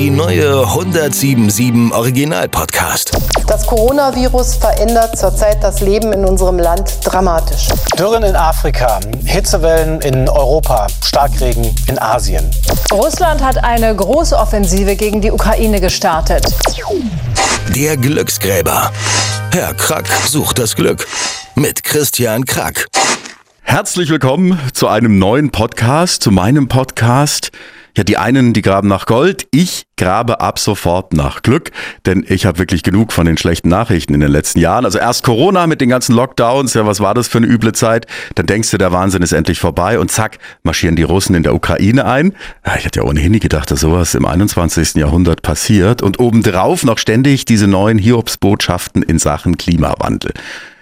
Die neue 1077 Original Podcast. Das Coronavirus verändert zurzeit das Leben in unserem Land dramatisch. Dürren in Afrika, Hitzewellen in Europa, Starkregen in Asien. Russland hat eine große Offensive gegen die Ukraine gestartet. Der Glücksgräber. Herr Krack sucht das Glück. Mit Christian Krack. Herzlich willkommen zu einem neuen Podcast, zu meinem Podcast. Ja, die einen, die graben nach Gold, ich grabe ab sofort nach Glück, denn ich habe wirklich genug von den schlechten Nachrichten in den letzten Jahren. Also erst Corona mit den ganzen Lockdowns, ja, was war das für eine üble Zeit? Dann denkst du, der Wahnsinn ist endlich vorbei und zack, marschieren die Russen in der Ukraine ein. Ja, ich hatte ja ohnehin nie gedacht, dass sowas im 21. Jahrhundert passiert und obendrauf noch ständig diese neuen Hiobsbotschaften in Sachen Klimawandel.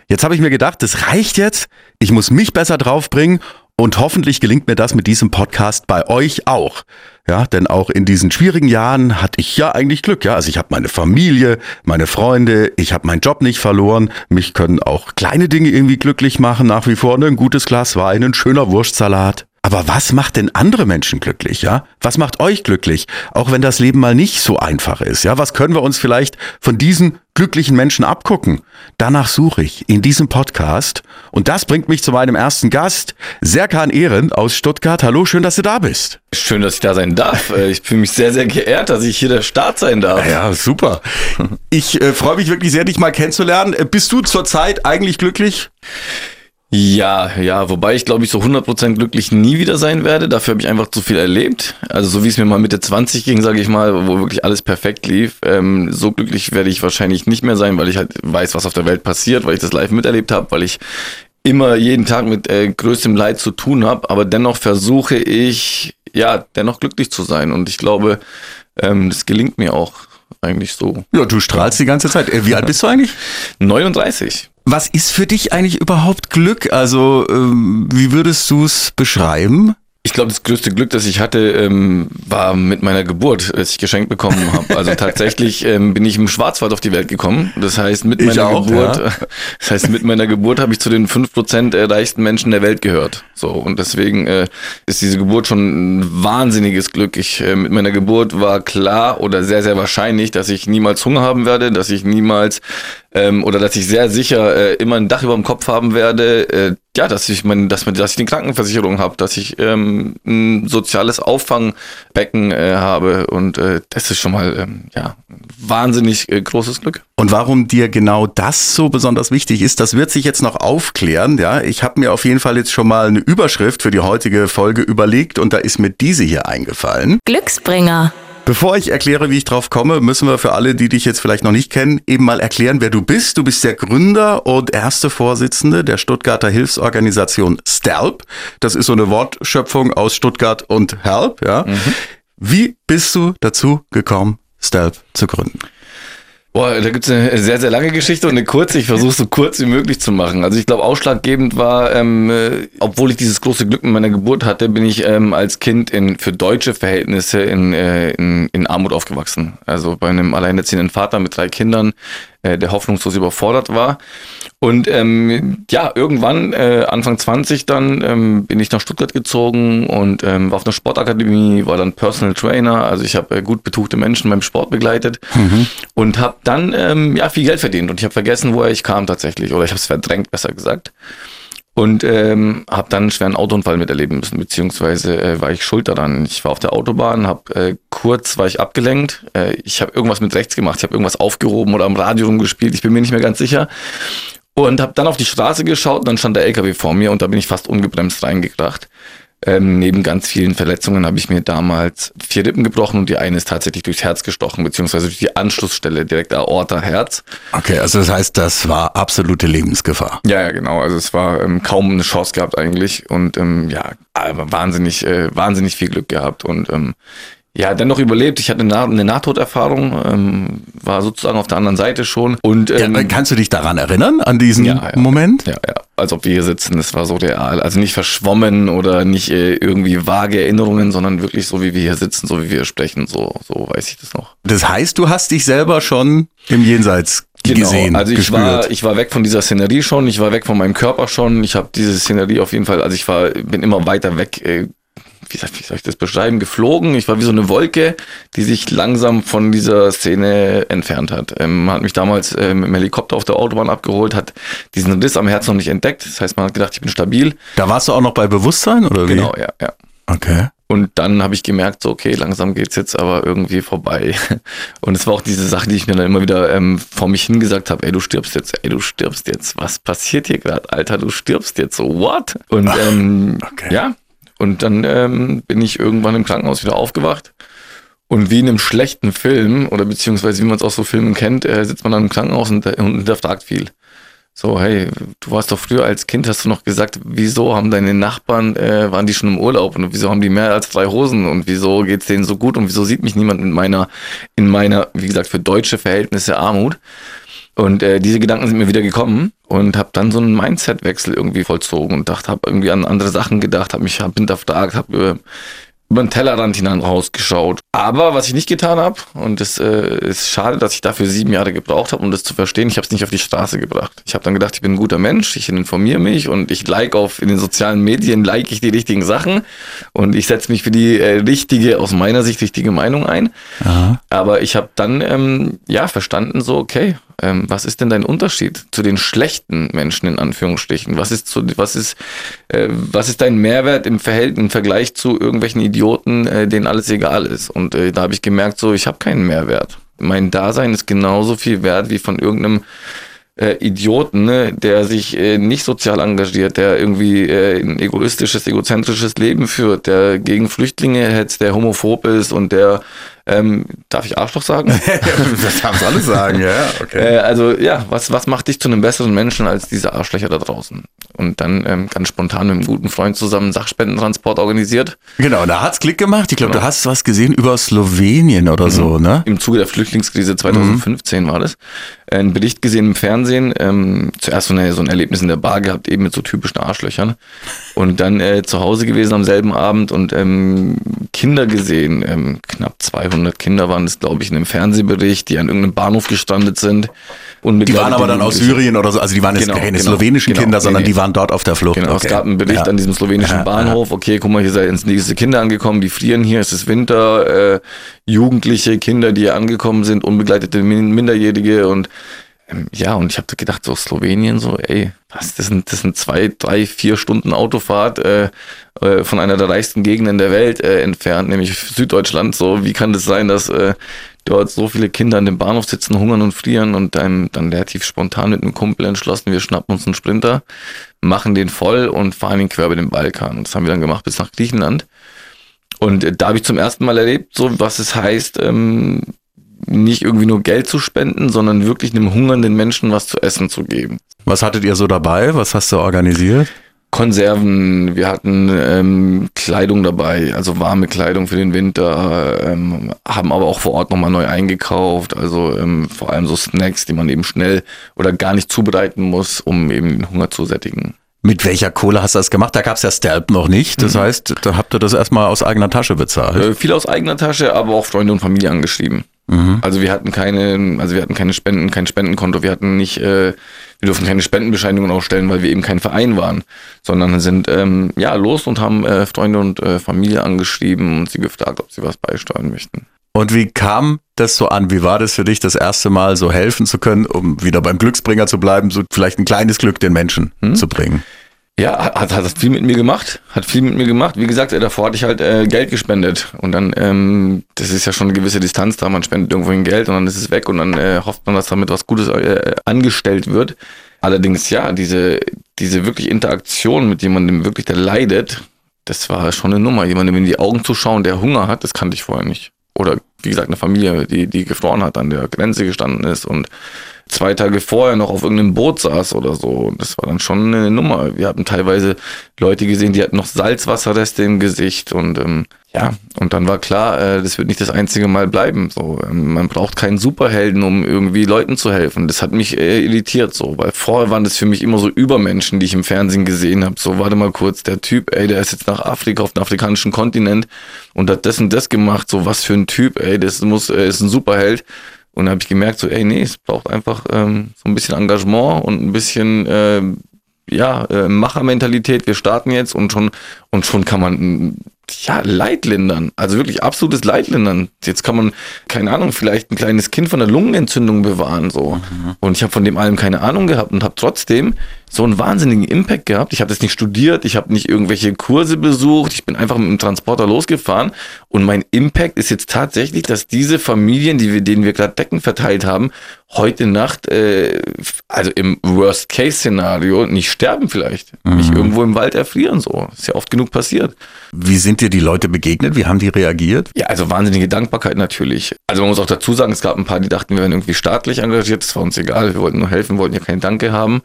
Jetzt habe ich mir gedacht, das reicht jetzt. Ich muss mich besser draufbringen und hoffentlich gelingt mir das mit diesem Podcast bei euch auch. Ja, denn auch in diesen schwierigen Jahren hatte ich ja eigentlich Glück. Ja, also ich habe meine Familie, meine Freunde, ich habe meinen Job nicht verloren. Mich können auch kleine Dinge irgendwie glücklich machen. Nach wie vor ne, ein gutes Glas Wein, ein schöner Wurstsalat. Aber was macht denn andere Menschen glücklich, ja? Was macht euch glücklich? Auch wenn das Leben mal nicht so einfach ist, ja? Was können wir uns vielleicht von diesen glücklichen Menschen abgucken? Danach suche ich in diesem Podcast. Und das bringt mich zu meinem ersten Gast, Serkan Ehren aus Stuttgart. Hallo, schön, dass du da bist. Schön, dass ich da sein darf. Äh, ich fühle mich sehr, sehr geehrt, dass ich hier der Start sein darf. Ja, super. Ich äh, freue mich wirklich sehr, dich mal kennenzulernen. Äh, bist du zurzeit eigentlich glücklich? Ja, ja, wobei ich glaube ich so 100% glücklich nie wieder sein werde. Dafür habe ich einfach zu viel erlebt. Also so wie es mir mal Mitte 20 ging, sage ich mal, wo wirklich alles perfekt lief. Ähm, so glücklich werde ich wahrscheinlich nicht mehr sein, weil ich halt weiß, was auf der Welt passiert, weil ich das live miterlebt habe, weil ich immer jeden Tag mit äh, größtem Leid zu tun habe. Aber dennoch versuche ich, ja, dennoch glücklich zu sein. Und ich glaube, ähm, das gelingt mir auch eigentlich so. Ja, du strahlst die ganze Zeit. Äh, wie alt bist du eigentlich? 39. Was ist für dich eigentlich überhaupt Glück? Also, ähm, wie würdest du es beschreiben? Ich glaube, das größte Glück, das ich hatte, ähm, war mit meiner Geburt, als ich geschenkt bekommen habe. Also tatsächlich ähm, bin ich im Schwarzwald auf die Welt gekommen. Das heißt, mit meiner auch, Geburt, ja. das heißt, mit meiner Geburt habe ich zu den fünf Prozent reichsten Menschen der Welt gehört. So und deswegen äh, ist diese Geburt schon ein wahnsinniges Glück. Ich äh, mit meiner Geburt war klar oder sehr sehr wahrscheinlich, dass ich niemals Hunger haben werde, dass ich niemals ähm, oder dass ich sehr sicher äh, immer ein Dach über dem Kopf haben werde, äh, ja, dass ich mein, dass, dass ich eine Krankenversicherung habe, dass ich ähm, ein soziales Auffangbecken äh, habe und äh, das ist schon mal ähm, ja wahnsinnig äh, großes Glück. Und warum dir genau das so besonders wichtig ist, das wird sich jetzt noch aufklären. Ja, ich habe mir auf jeden Fall jetzt schon mal eine Überschrift für die heutige Folge überlegt und da ist mir diese hier eingefallen. Glücksbringer. Bevor ich erkläre, wie ich drauf komme, müssen wir für alle, die dich jetzt vielleicht noch nicht kennen, eben mal erklären, wer du bist. Du bist der Gründer und erste Vorsitzende der Stuttgarter Hilfsorganisation STELP. Das ist so eine Wortschöpfung aus Stuttgart und Help, ja. Mhm. Wie bist du dazu gekommen, STELP zu gründen? Boah, da gibt's eine sehr, sehr lange Geschichte und eine kurze. Ich versuche so kurz wie möglich zu machen. Also ich glaube, ausschlaggebend war, ähm, äh, obwohl ich dieses große Glück mit meiner Geburt hatte, bin ich ähm, als Kind in für deutsche Verhältnisse in, äh, in, in Armut aufgewachsen. Also bei einem alleinerziehenden Vater mit drei Kindern, äh, der hoffnungslos überfordert war. Und ähm, ja, irgendwann, äh, Anfang 20 dann, ähm, bin ich nach Stuttgart gezogen und ähm, war auf einer Sportakademie, war dann Personal Trainer. Also ich habe äh, gut betuchte Menschen beim Sport begleitet mhm. und habe dann ähm, ja viel Geld verdient. Und ich habe vergessen, woher ich kam tatsächlich. Oder ich habe es verdrängt, besser gesagt. Und ähm, habe dann einen schweren Autounfall miterleben müssen, beziehungsweise äh, war ich schuld daran. Ich war auf der Autobahn, habe äh, kurz war ich abgelenkt. Äh, ich habe irgendwas mit rechts gemacht, ich habe irgendwas aufgehoben oder am Radio rumgespielt. Ich bin mir nicht mehr ganz sicher. Und habe dann auf die Straße geschaut und dann stand der LKW vor mir und da bin ich fast ungebremst reingekracht. Ähm, neben ganz vielen Verletzungen habe ich mir damals vier Rippen gebrochen und die eine ist tatsächlich durchs Herz gestochen, beziehungsweise durch die Anschlussstelle, direkt Aorta, Herz. Okay, also das heißt, das war absolute Lebensgefahr. Ja, ja, genau. Also es war ähm, kaum eine Chance gehabt eigentlich und ähm, ja, aber wahnsinnig, äh, wahnsinnig viel Glück gehabt und ähm, ja, dennoch überlebt. Ich hatte eine, eine Nahtoderfahrung, ähm, war sozusagen auf der anderen Seite schon. Und ähm, ja, kannst du dich daran erinnern, an diesen ja, ja, Moment? Ja, ja, als ob wir hier sitzen. Das war so real. Also nicht verschwommen oder nicht äh, irgendwie vage Erinnerungen, sondern wirklich so, wie wir hier sitzen, so wie wir sprechen. So, so weiß ich das noch. Das heißt, du hast dich selber schon im Jenseits Genau, gesehen, also ich gespürt. war, ich war weg von dieser Szenerie schon, ich war weg von meinem Körper schon, ich habe diese Szenerie auf jeden Fall, also ich war, bin immer weiter weg äh, wie, wie soll ich das beschreiben, geflogen. Ich war wie so eine Wolke, die sich langsam von dieser Szene entfernt hat. Ähm, man hat mich damals äh, mit dem Helikopter auf der Autobahn abgeholt, hat diesen Riss am Herz noch nicht entdeckt. Das heißt, man hat gedacht, ich bin stabil. Da warst du auch noch bei Bewusstsein oder wie? Genau, ja, ja. Okay. Und dann habe ich gemerkt, so, okay, langsam geht's jetzt aber irgendwie vorbei. Und es war auch diese Sache, die ich mir dann immer wieder ähm, vor mich hingesagt habe, ey, du stirbst jetzt, ey, du stirbst jetzt. Was passiert hier gerade, Alter, du stirbst jetzt so, what? Und ähm, Okay. ja, und dann ähm, bin ich irgendwann im Krankenhaus wieder aufgewacht. Und wie in einem schlechten Film, oder beziehungsweise wie man es aus so Filmen kennt, äh, sitzt man dann im Krankenhaus und, und hinterfragt viel. So, hey, du warst doch früher als Kind, hast du noch gesagt, wieso haben deine Nachbarn, äh, waren die schon im Urlaub und wieso haben die mehr als drei Hosen und wieso geht's denen so gut und wieso sieht mich niemand in meiner, in meiner, wie gesagt, für deutsche Verhältnisse Armut? Und äh, diese Gedanken sind mir wieder gekommen und habe dann so einen Mindset-Wechsel irgendwie vollzogen und dachte, habe irgendwie an andere Sachen gedacht, habe mich hab hinterfragt, habe äh, über den Tellerrand hinein rausgeschaut. Aber was ich nicht getan habe, und es äh, ist schade, dass ich dafür sieben Jahre gebraucht habe, um das zu verstehen, ich habe es nicht auf die Straße gebracht. Ich habe dann gedacht, ich bin ein guter Mensch, ich informiere mich und ich like auf in den sozialen Medien, like ich die richtigen Sachen und ich setze mich für die äh, richtige, aus meiner Sicht richtige Meinung ein. Aber ich habe dann ähm, ja verstanden, so, okay, ähm, was ist denn dein Unterschied zu den schlechten Menschen in Anführungsstrichen? Was ist zu, was ist, äh, was ist dein Mehrwert im Verhältnis im Vergleich zu irgendwelchen Idioten, äh, denen alles egal ist? Und äh, da habe ich gemerkt, so, ich habe keinen Mehrwert. Mein Dasein ist genauso viel wert wie von irgendeinem äh, Idioten, ne, der sich äh, nicht sozial engagiert, der irgendwie äh, ein egoistisches, egozentrisches Leben führt, der gegen Flüchtlinge hetzt, der homophob ist und der, ähm, darf ich Arschloch sagen? das kannst du alles sagen, ja, okay. Äh, also ja, was, was macht dich zu einem besseren Menschen als diese Arschlöcher da draußen? Und dann ähm, ganz spontan mit einem guten Freund zusammen Sachspendentransport organisiert. Genau, da hat's Klick gemacht. Ich glaube, du hast was gesehen über Slowenien oder so, ne? Im Zuge der Flüchtlingskrise 2015 war das. Ein Bericht gesehen im Fernsehen. Ähm, zuerst so, eine, so ein Erlebnis in der Bar gehabt, eben mit so typischen Arschlöchern. Und dann äh, zu Hause gewesen am selben Abend und ähm, Kinder gesehen. Ähm, knapp 200 Kinder waren das, glaube ich, in einem Fernsehbericht, die an irgendeinem Bahnhof gestrandet sind. Die waren aber dann aus Syrien oder so, also die waren jetzt Genau, keine genau, slowenischen genau, Kinder, sondern nee. die waren dort auf der Flucht. Genau, es Okay. gab einen Bericht Ja. an diesem slowenischen Ja, Bahnhof. Okay, guck mal, hier sind diese Kinder angekommen, die frieren hier, es ist Winter, äh, Jugendliche, Kinder, die hier angekommen sind, unbegleitete Min- Minderjährige und ja, und ich habe gedacht, so Slowenien, so, ey, was, das sind, das sind zwei, drei, vier Stunden Autofahrt äh, äh, von einer der reichsten Gegenden der Welt äh, entfernt, nämlich Süddeutschland. So, wie kann das sein, dass äh, dort so viele Kinder an dem Bahnhof sitzen, hungern und frieren und dann, dann relativ spontan mit einem Kumpel entschlossen, wir schnappen uns einen Sprinter, machen den voll und fahren ihn quer über den Balkan. Das haben wir dann gemacht bis nach Griechenland. Und äh, da habe ich zum ersten Mal erlebt, so was es heißt, ähm, nicht irgendwie nur Geld zu spenden, sondern wirklich einem hungernden Menschen was zu essen zu geben. Was hattet ihr so dabei? Was hast du organisiert? Konserven, wir hatten ähm, Kleidung dabei, also warme Kleidung für den Winter, ähm, haben aber auch vor Ort nochmal neu eingekauft, also ähm, vor allem so Snacks, die man eben schnell oder gar nicht zubereiten muss, um eben den Hunger zu sättigen. Mit welcher Kohle hast du das gemacht? Da gab's ja Stelp noch nicht. Das heißt, da habt ihr das erstmal aus eigener Tasche bezahlt. Äh, viel aus eigener Tasche, aber auch Freunde und Familie angeschrieben. Also wir hatten keine, also wir hatten keine Spenden, kein Spendenkonto, wir hatten nicht, äh, wir durften keine Spendenbescheinigungen ausstellen, weil wir eben kein Verein waren, sondern sind ähm, ja los und haben äh, Freunde und äh, Familie angeschrieben und sie gefragt, ob sie was beisteuern möchten. Und wie kam das so an? Wie war das für dich, das erste Mal so helfen zu können, um wieder beim Glücksbringer zu bleiben, so vielleicht ein kleines Glück den Menschen zu bringen? Ja, hat, hat viel mit mir gemacht, hat viel mit mir gemacht. Wie gesagt, äh, davor hatte ich halt äh, Geld gespendet und dann, ähm, das ist ja schon eine gewisse Distanz da, man spendet irgendwo ein Geld und dann ist es weg und dann äh, hofft man, dass damit was Gutes äh, angestellt wird. Allerdings, ja, diese, diese wirklich Interaktion mit jemandem wirklich, der leidet, das war schon eine Nummer. Jemandem in die Augen zu schauen, der Hunger hat, das kannte ich vorher nicht. Oder wie gesagt, eine Familie, die, die gefroren hat, an der Grenze gestanden ist und zwei Tage vorher noch auf irgendeinem Boot saß oder so. Das war dann schon eine Nummer. Wir hatten teilweise Leute gesehen, die hatten noch Salzwasserreste im Gesicht und ähm, ja, und dann war klar, äh, das wird nicht das einzige Mal bleiben. So, ähm, man braucht keinen Superhelden, um irgendwie Leuten zu helfen. Das hat mich äh, irritiert, so, weil vorher waren das für mich immer so Übermenschen, die ich im Fernsehen gesehen habe. So, warte mal kurz, der Typ, ey, der ist jetzt nach Afrika auf den afrikanischen Kontinent und hat das und das gemacht. So, was für ein Typ, ey, das muss, äh, ist ein Superheld. Und da habe ich gemerkt, so, ey, nee, es braucht einfach ähm, so ein bisschen Engagement und ein bisschen, äh, ja, äh, Machermentalität. Wir starten jetzt und schon, und schon kann man, ja, Leitlindern. Also wirklich absolutes Leitlindern. Jetzt kann man, keine Ahnung, vielleicht ein kleines Kind von einer Lungenentzündung bewahren. so. Mhm. Und ich habe von dem allem keine Ahnung gehabt und habe trotzdem so einen wahnsinnigen Impact gehabt. Ich habe das nicht studiert, ich habe nicht irgendwelche Kurse besucht, ich bin einfach mit dem Transporter losgefahren und mein Impact ist jetzt tatsächlich, dass diese Familien, die wir, denen wir gerade Decken verteilt haben, heute Nacht, äh, also im Worst-Case-Szenario, nicht sterben vielleicht, mhm. nicht irgendwo im Wald erfrieren so. ist ja oft genug passiert. Wie sind dir die Leute begegnet? Wie haben die reagiert? Ja, also wahnsinnige Dankbarkeit natürlich. Also man muss auch dazu sagen, es gab ein paar, die dachten, wir wären irgendwie staatlich engagiert. Das war uns egal. Wir wollten nur helfen, wollten ja kein Danke haben.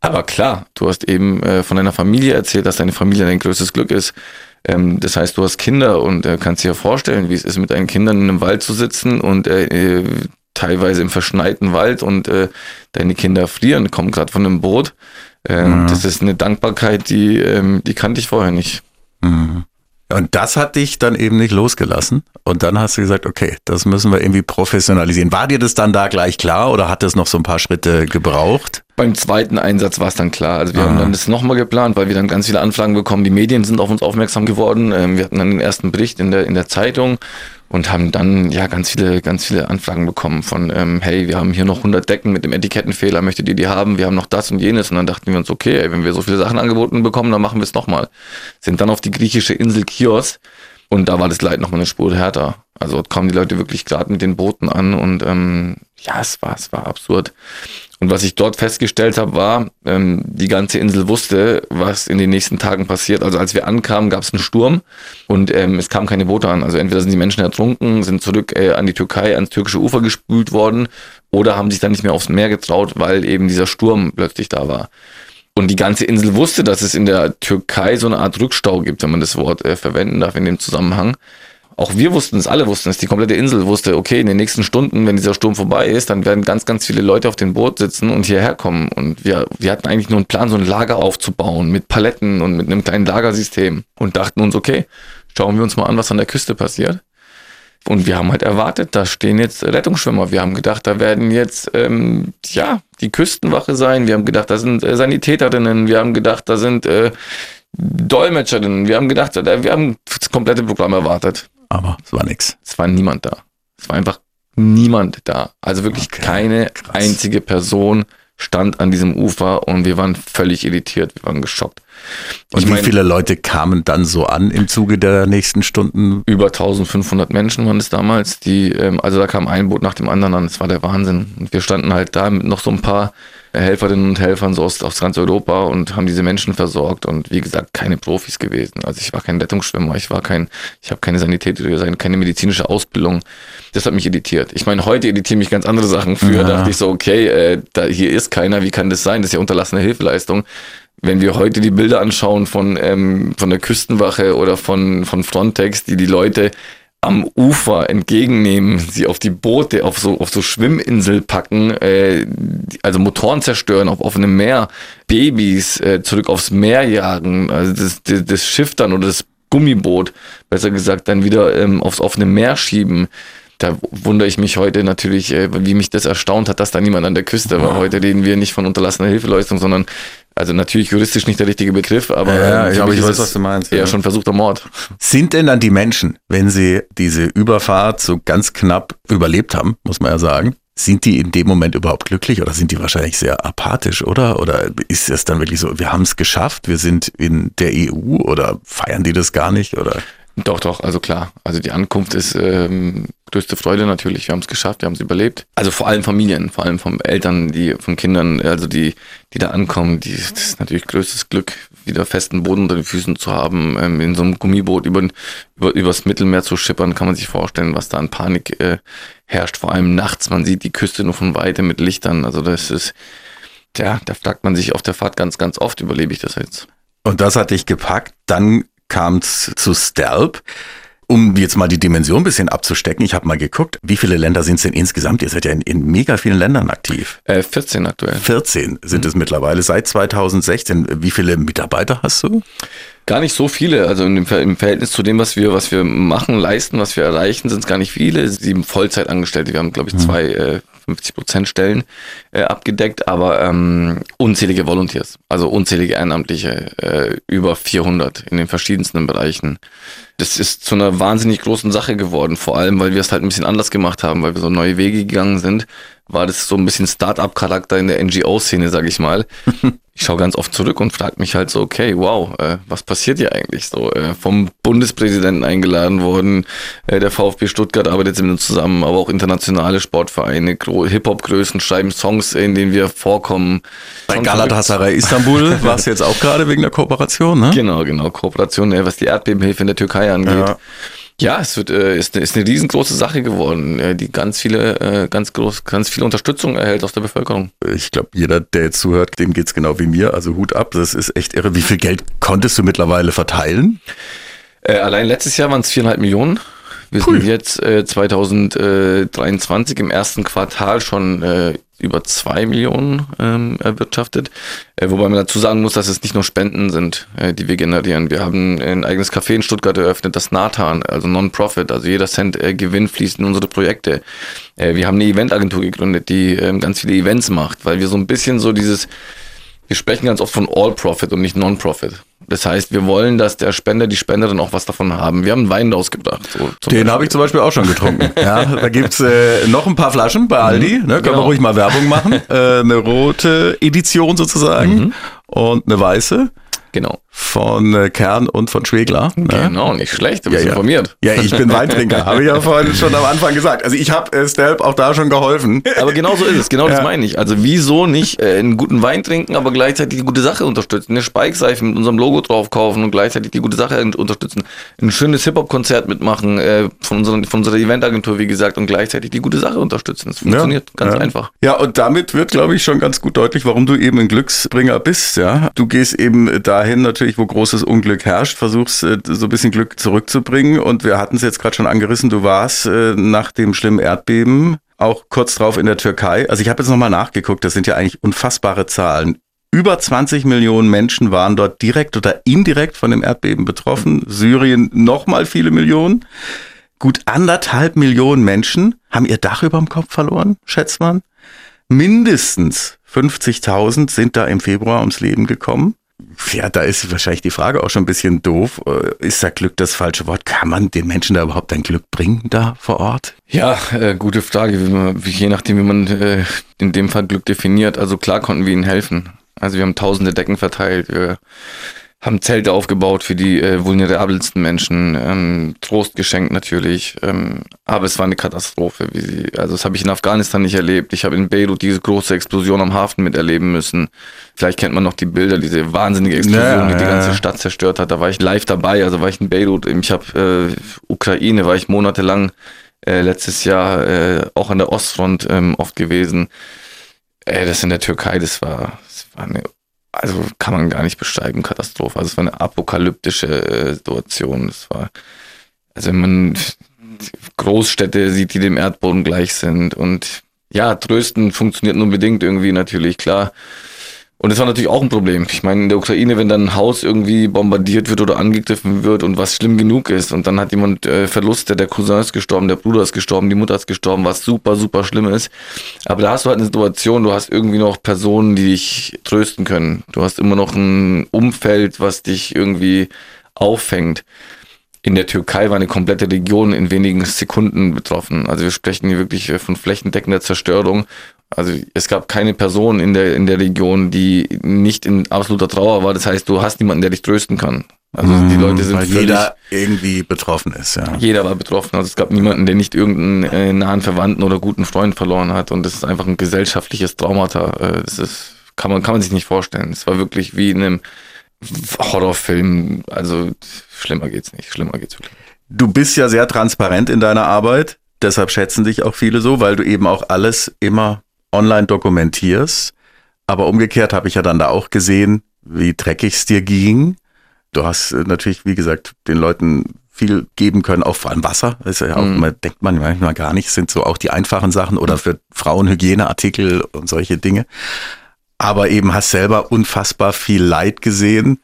Aber klar, du hast eben äh, von deiner Familie erzählt, dass deine Familie dein größtes Glück ist. Ähm, das heißt, du hast Kinder und äh, kannst dir vorstellen, wie es ist, mit deinen Kindern in einem Wald zu sitzen und äh, äh teilweise im verschneiten Wald und äh, deine Kinder frieren, kommen gerade von einem Boot. Ähm, mhm. Das ist eine Dankbarkeit, die, ähm, die kannte ich vorher nicht. Mhm. Und das hat dich dann eben nicht losgelassen. Und dann hast du gesagt, okay, das müssen wir irgendwie professionalisieren. War dir das dann da gleich klar oder hat es noch so ein paar Schritte gebraucht? Beim zweiten Einsatz war es dann klar. Also wir Aha. haben dann das nochmal geplant, weil wir dann ganz viele Anfragen bekommen. Die Medien sind auf uns aufmerksam geworden. Ähm, wir hatten dann den ersten Bericht in der, in der Zeitung und haben dann ja ganz viele, ganz viele Anfragen bekommen von, ähm, hey, wir haben hier noch 100 Decken mit dem Etikettenfehler, möchtet ihr die haben? Wir haben noch das und jenes. Und dann dachten wir uns, okay, ey, wenn wir so viele Sachen angeboten bekommen, dann machen wir es nochmal. Sind dann auf die griechische Insel Chios und da war das Leid nochmal eine Spur härter. Also kamen die Leute wirklich gerade mit den Booten an und ähm, ja, es war, es war absurd. Und was ich dort festgestellt habe, war, ähm, die ganze Insel wusste, was in den nächsten Tagen passiert. Also als wir ankamen, gab es einen Sturm und ähm, es kamen keine Boote an. Also entweder sind die Menschen ertrunken, sind zurück äh, an die Türkei, ans türkische Ufer gespült worden oder haben sich dann nicht mehr aufs Meer getraut, weil eben dieser Sturm plötzlich da war. Und die ganze Insel wusste, dass es in der Türkei so eine Art Rückstau gibt, wenn man das Wort äh, verwenden darf in dem Zusammenhang auch wir wussten es, alle wussten es, die komplette Insel wusste, okay, in den nächsten Stunden, wenn dieser Sturm vorbei ist, dann werden ganz, ganz viele Leute auf dem Boot sitzen und hierher kommen. Und wir, wir hatten eigentlich nur einen Plan, so ein Lager aufzubauen mit Paletten und mit einem kleinen Lagersystem und dachten uns, okay, schauen wir uns mal an, was an der Küste passiert. Und wir haben halt erwartet, da stehen jetzt Rettungsschwimmer. Wir haben gedacht, da werden jetzt ähm, ja die Küstenwache sein. Wir haben gedacht, da sind äh, Sanitäterinnen. Wir haben gedacht, da sind äh, Dolmetscherinnen. Wir haben gedacht, wir haben das komplette Programm erwartet aber es war nix. Es war niemand da. Es war einfach niemand da. Also wirklich okay, keine krass. einzige Person stand an diesem Ufer und wir waren völlig irritiert, wir waren geschockt. Und ich wie mein, viele Leute kamen dann so an im Zuge der nächsten Stunden? Über 1500 Menschen waren es damals, die, ähm, also da kam ein Boot nach dem anderen an, das war der Wahnsinn. Und wir standen halt da mit noch so ein paar Helferinnen und Helfern so aus, aus ganz Europa und haben diese Menschen versorgt und wie gesagt, keine Profis gewesen. Also ich war kein Rettungsschwimmer, ich war kein, ich habe keine Sanität, keine medizinische Ausbildung. Das hat mich irritiert. Ich meine, heute irritieren mich ganz andere Sachen. Früher ja. dachte ich so, okay, äh, da, hier ist keiner, wie kann das sein? Das ist ja unterlassene Hilfeleistung wenn wir heute die Bilder anschauen von, ähm, von der Küstenwache oder von, von Frontex, die die Leute am Ufer entgegennehmen, sie auf die Boote, auf so, auf so Schwimminsel packen, äh, also Motoren zerstören auf offenem Meer, Babys äh, zurück aufs Meer jagen, also das, das, das Schiff dann oder das Gummiboot, besser gesagt, dann wieder ähm, aufs offene Meer schieben. Da wundere ich mich heute natürlich, äh, wie mich das erstaunt hat, dass da niemand an der Küste war. Heute reden wir nicht von unterlassener Hilfeleistung, sondern also natürlich juristisch nicht der richtige Begriff, aber ja, ja, ich weiß, was du meinst. Ja. schon versuchter Mord. Sind denn dann die Menschen, wenn sie diese Überfahrt so ganz knapp überlebt haben, muss man ja sagen, sind die in dem Moment überhaupt glücklich oder sind die wahrscheinlich sehr apathisch, oder? Oder ist es dann wirklich so, wir haben es geschafft, wir sind in der EU oder feiern die das gar nicht? Oder? Doch, doch, also klar. Also die Ankunft ist ähm, größte Freude natürlich. Wir haben es geschafft, wir haben es überlebt. Also vor allem Familien, vor allem von Eltern, die von Kindern, also die, die da ankommen, die, das ist natürlich größtes Glück, wieder festen Boden unter den Füßen zu haben, ähm, in so einem Gummiboot über, über übers Mittelmeer zu schippern, kann man sich vorstellen, was da an Panik äh, herrscht. Vor allem nachts, man sieht die Küste nur von Weite mit Lichtern. Also das ist, ja, da fragt man sich auf der Fahrt ganz, ganz oft, überlebe ich das jetzt. Und das hat dich gepackt. Dann kam es zu Stelp. Um jetzt mal die Dimension ein bisschen abzustecken, ich habe mal geguckt, wie viele Länder sind es denn insgesamt? Ihr seid ja in, in mega vielen Ländern aktiv. Äh, 14 aktuell. 14 sind mhm. es mittlerweile seit 2016. Wie viele Mitarbeiter hast du? Gar nicht so viele. Also im Verhältnis zu dem, was wir, was wir machen, leisten, was wir erreichen, sind es gar nicht viele. Sieben Vollzeitangestellte. Wir haben, glaube ich, mhm. zwei äh, 50 Prozent Stellen äh, abgedeckt, aber ähm, unzählige Volunteers, also unzählige Ehrenamtliche, äh, über 400 in den verschiedensten Bereichen. Das ist zu einer wahnsinnig großen Sache geworden, vor allem, weil wir es halt ein bisschen anders gemacht haben, weil wir so neue Wege gegangen sind, war das so ein bisschen Start-up-Charakter in der NGO-Szene, sag ich mal. Ich schaue ganz oft zurück und frage mich halt so, okay, wow, äh, was passiert hier eigentlich so? Äh, vom Bundespräsidenten eingeladen worden, äh, der VfB Stuttgart arbeitet mit uns zusammen, aber auch internationale Sportvereine, Hip-Hop-Größen schreiben Songs, in denen wir vorkommen. Bei Galatasaray Istanbul war es jetzt auch gerade wegen der Kooperation, ne? Genau, genau, Kooperation, äh, was die Erdbebenhilfe in der Türkei angeht. Ja. Ja, es wird, äh, ist, ist eine riesengroße Sache geworden, äh, die ganz viele, äh, ganz groß, ganz viel Unterstützung erhält aus der Bevölkerung. Ich glaube, jeder, der jetzt zuhört, dem geht's genau wie mir. Also Hut ab, das ist echt irre. Wie viel Geld konntest du mittlerweile verteilen? Äh, allein letztes Jahr waren es viereinhalb Millionen. Wir cool. sind jetzt äh, 2023 im ersten Quartal schon äh, über zwei Millionen ähm, erwirtschaftet. Äh, wobei man dazu sagen muss, dass es nicht nur Spenden sind, äh, die wir generieren. Wir haben ein eigenes Café in Stuttgart eröffnet, das Nathan, also Non-Profit. Also jeder Cent äh, Gewinn fließt in unsere Projekte. Äh, wir haben eine Eventagentur gegründet, die ähm, ganz viele Events macht, weil wir so ein bisschen so dieses, wir sprechen ganz oft von All-Profit und nicht Non-Profit. Das heißt, wir wollen, dass der Spender, die Spenderin auch was davon haben. Wir haben einen Wein rausgebracht. So, Den habe ich zum Beispiel auch schon getrunken. ja, da gibt's äh, noch ein paar Flaschen bei Aldi. Mhm, ne, können genau. wir ruhig mal Werbung machen. Äh, eine rote Edition sozusagen mhm. und eine weiße. Genau. Von äh, Kern und von Schwegler. Ne? Genau, nicht schlecht, du bist ja, ja. informiert. Ja, ich bin Weintrinker, habe ich ja vorhin schon am Anfang gesagt. Also ich habe äh, Stelp auch da schon geholfen. Aber genau so ist es, genau ja. das meine ich. Also wieso nicht äh, einen guten Wein trinken, aber gleichzeitig die gute Sache unterstützen. Eine Spike-Seife mit unserem Logo drauf kaufen und gleichzeitig die gute Sache unterstützen. Ein schönes Hip-Hop-Konzert mitmachen äh, von, unseren, von unserer Eventagentur, wie gesagt, und gleichzeitig die gute Sache unterstützen. Das funktioniert ganz einfach. Ja, und damit wird, glaube ich, schon ganz gut deutlich, warum du eben ein Glücksbringer bist. Ja, Du gehst eben dahin natürlich, wo großes Unglück herrscht, versuchst äh, so ein bisschen Glück zurückzubringen. Und wir hatten es jetzt gerade schon angerissen, du warst äh, nach dem schlimmen Erdbeben auch kurz drauf in der Türkei. Also ich habe jetzt nochmal nachgeguckt, das sind ja eigentlich unfassbare Zahlen. Über 20 Millionen Menschen waren dort direkt oder indirekt von dem Erdbeben betroffen. Syrien nochmal viele Millionen. Gut anderthalb Millionen Menschen haben ihr Dach über dem Kopf verloren, schätzt man. Mindestens 50.000 sind da im Februar ums Leben gekommen. Ja, da ist wahrscheinlich die Frage auch schon ein bisschen doof. Äh, ist da Glück das falsche Wort? Kann man den Menschen da überhaupt ein Glück bringen da vor Ort? Ja, äh, gute Frage. Man, je nachdem, wie man äh, in dem Fall Glück definiert. Also klar konnten wir ihnen helfen. Also wir haben tausende Decken verteilt. Wir haben Zelte aufgebaut für die äh, vulnerabelsten Menschen, ähm, Trost geschenkt natürlich, ähm, aber es war eine Katastrophe. Wie sie, also das habe ich in Afghanistan nicht erlebt. Ich habe in Beirut diese große Explosion am Hafen miterleben müssen. Vielleicht kennt man noch die Bilder, diese wahnsinnige Explosion, ja, die die ganze Stadt zerstört hat. Da war ich live dabei, also war ich in Beirut. Ich habe äh, Ukraine, war ich monatelang äh, letztes Jahr äh, auch an der Ostfront ähm, oft gewesen. Äh, das in der Türkei, das war, das war eine also kann man gar nicht beschreiben, Katastrophe. Also es war eine apokalyptische äh, Situation. Es war, also wenn man Großstädte sieht, die dem Erdboden gleich sind und ja, trösten funktioniert nur bedingt irgendwie natürlich, klar. Und das war natürlich auch ein Problem. Ich meine, in der Ukraine, wenn dann ein Haus irgendwie bombardiert wird oder angegriffen wird und was schlimm genug ist und dann hat jemand äh, Verluste, der Cousin ist gestorben, der Bruder ist gestorben, die Mutter ist gestorben, was super, super schlimm ist. Aber da hast du halt eine Situation, du hast irgendwie noch Personen, die dich trösten können. Du hast immer noch ein Umfeld, was dich irgendwie auffängt. In der Türkei war eine komplette Region in wenigen Sekunden betroffen. Also wir sprechen hier wirklich äh, von flächendeckender Zerstörung also es gab keine Person in der, in der Region, die nicht in absoluter Trauer war. Das heißt, du hast niemanden, der dich trösten kann. Also mhm, die Leute sind weil völlig, jeder irgendwie betroffen ist, ja. Jeder war betroffen. Also es gab niemanden, der nicht irgendeinen äh, nahen Verwandten oder guten Freund verloren hat. Und das ist einfach ein gesellschaftliches Traumata. Äh, das ist, kann man, kann man sich nicht vorstellen. Es war wirklich wie in einem Horrorfilm. Also schlimmer geht's nicht. Schlimmer geht's wirklich. Du bist ja sehr transparent in deiner Arbeit. Deshalb schätzen dich auch viele so, weil du eben auch alles immer online dokumentierst. Aber umgekehrt habe ich ja dann da auch gesehen, wie dreckig es dir ging. Du hast äh, natürlich, wie gesagt, den Leuten viel geben können, auch vor allem Wasser. Das ist ja auch, mhm. man denkt man manchmal gar nicht, sind so auch die einfachen Sachen oder für Frauenhygieneartikel und solche Dinge. Aber eben hast selber unfassbar viel Leid gesehen,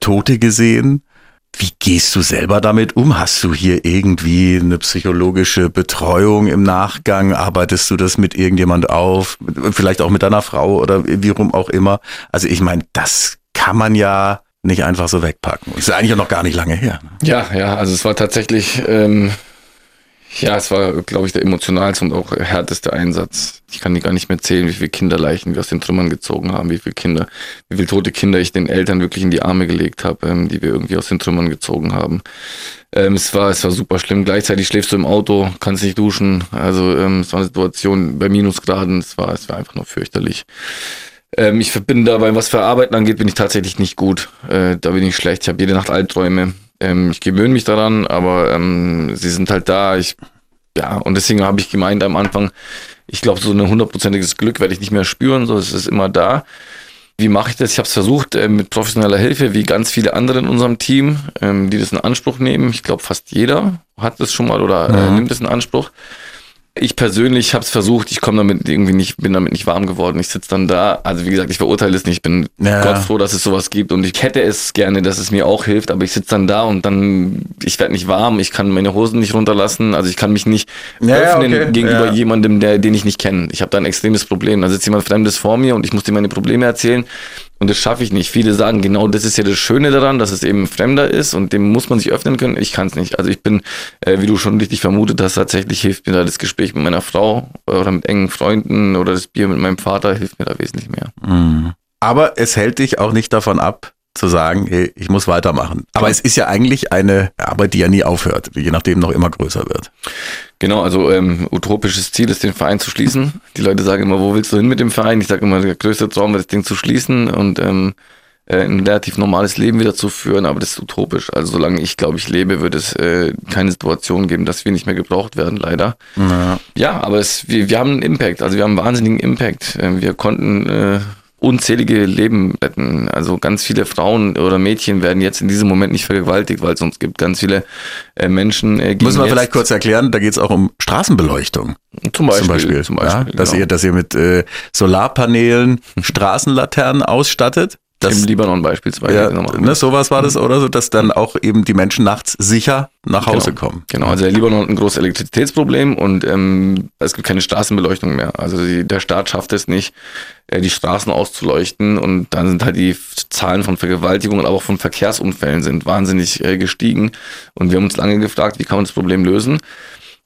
Tote gesehen. Wie gehst du selber damit um? Hast du hier irgendwie eine psychologische Betreuung im Nachgang? Arbeitest du das mit irgendjemand auf? Vielleicht auch mit deiner Frau oder wie rum auch immer? Also ich meine, das kann man ja nicht einfach so wegpacken. Ist eigentlich auch noch gar nicht lange her. Ne? Ja, ja, also es war tatsächlich, ähm, ja, es war, glaube ich, der emotionalste und auch härteste Einsatz. Ich kann dir gar nicht mehr zählen, wie viele Kinderleichen wir aus den Trümmern gezogen haben, wie viele Kinder, wie viele tote Kinder ich den Eltern wirklich in die Arme gelegt habe, ähm, die wir irgendwie aus den Trümmern gezogen haben. Ähm, es war, es war super schlimm. Gleichzeitig schläfst du im Auto, kannst nicht duschen. Also ähm, es war eine Situation bei Minusgraden. Es war, es war einfach nur fürchterlich. Ähm, ich bin dabei, was für Arbeiten angeht, bin ich tatsächlich nicht gut. Äh, da bin ich schlecht. Ich habe jede Nacht Albträume. Ähm, ich gewöhne mich daran, aber ähm, sie sind halt da. Ich, ja, und deswegen habe ich gemeint am Anfang, ich glaube, so ein hundertprozentiges Glück werde ich nicht mehr spüren, so es ist immer da. Wie mache ich das? Ich habe es versucht äh, mit professioneller Hilfe, wie ganz viele andere in unserem Team, ähm, die das in Anspruch nehmen. Ich glaube, fast jeder hat das schon mal oder äh, mhm. nimmt das in Anspruch. Ich persönlich habe es versucht, ich komme damit irgendwie nicht, bin damit nicht warm geworden. Ich sitze dann da. Also wie gesagt, ich verurteile es nicht. Ich bin ja. Gott froh, dass es sowas gibt und ich hätte es gerne, dass es mir auch hilft, aber ich sitze dann da und dann, ich werde nicht warm, ich kann meine Hosen nicht runterlassen, also ich kann mich nicht ja, öffnen okay. gegenüber ja. jemandem, der, den ich nicht kenne. Ich habe da ein extremes Problem. Da sitzt jemand Fremdes vor mir und ich muss dir meine Probleme erzählen und das schaffe ich nicht. Viele sagen, genau das ist ja das Schöne daran, dass es eben fremder ist und dem muss man sich öffnen können. Ich kann es nicht. Also ich bin, äh, wie du schon richtig vermutet hast, tatsächlich hilft mir da das Gespräch mit meiner Frau oder mit engen Freunden oder das Bier mit meinem Vater hilft mir da wesentlich mehr. Mhm. Aber es hält dich auch nicht davon ab, zu sagen, hey, ich muss weitermachen. Aber es ist ja eigentlich eine Arbeit, die ja nie aufhört, je nachdem noch immer größer wird. Genau, also ähm, utopisches Ziel ist, den Verein zu schließen. Die Leute sagen immer, wo willst du hin mit dem Verein? Ich sage immer, der größte Traum wäre, das Ding zu schließen und ähm, äh, ein relativ normales Leben wieder zu führen, aber das ist utopisch. Also solange ich, glaube ich, lebe, wird es äh, keine Situation geben, dass wir nicht mehr gebraucht werden, leider. Ja, ja aber es, wir, wir haben einen Impact, also wir haben einen wahnsinnigen Impact. Äh, wir konnten äh, unzählige Leben retten. Also ganz viele Frauen oder Mädchen werden jetzt in diesem Moment nicht vergewaltigt, weil es uns gibt ganz viele äh, Menschen. Äh, Müssen wir vielleicht kurz erklären, da geht es auch um Straßenbeleuchtung. Zum Beispiel. Zum Beispiel, zum Beispiel ja, dass, genau. ihr, dass ihr mit äh, Solarpanelen Straßenlaternen ausstattet. Das, Im Libanon beispielsweise. Ja, genau. ne, sowas war das oder so, dass dann auch eben die Menschen nachts sicher nach Hause genau, kommen. Genau, also der Libanon hat ein großes Elektrizitätsproblem und ähm, es gibt keine Straßenbeleuchtung mehr. Also die, der Staat schafft es nicht, äh, die Straßen auszuleuchten und dann sind halt die Zahlen von Vergewaltigungen, aber auch von Verkehrsunfällen sind wahnsinnig äh, gestiegen und wir haben uns lange gefragt, wie kann man das Problem lösen?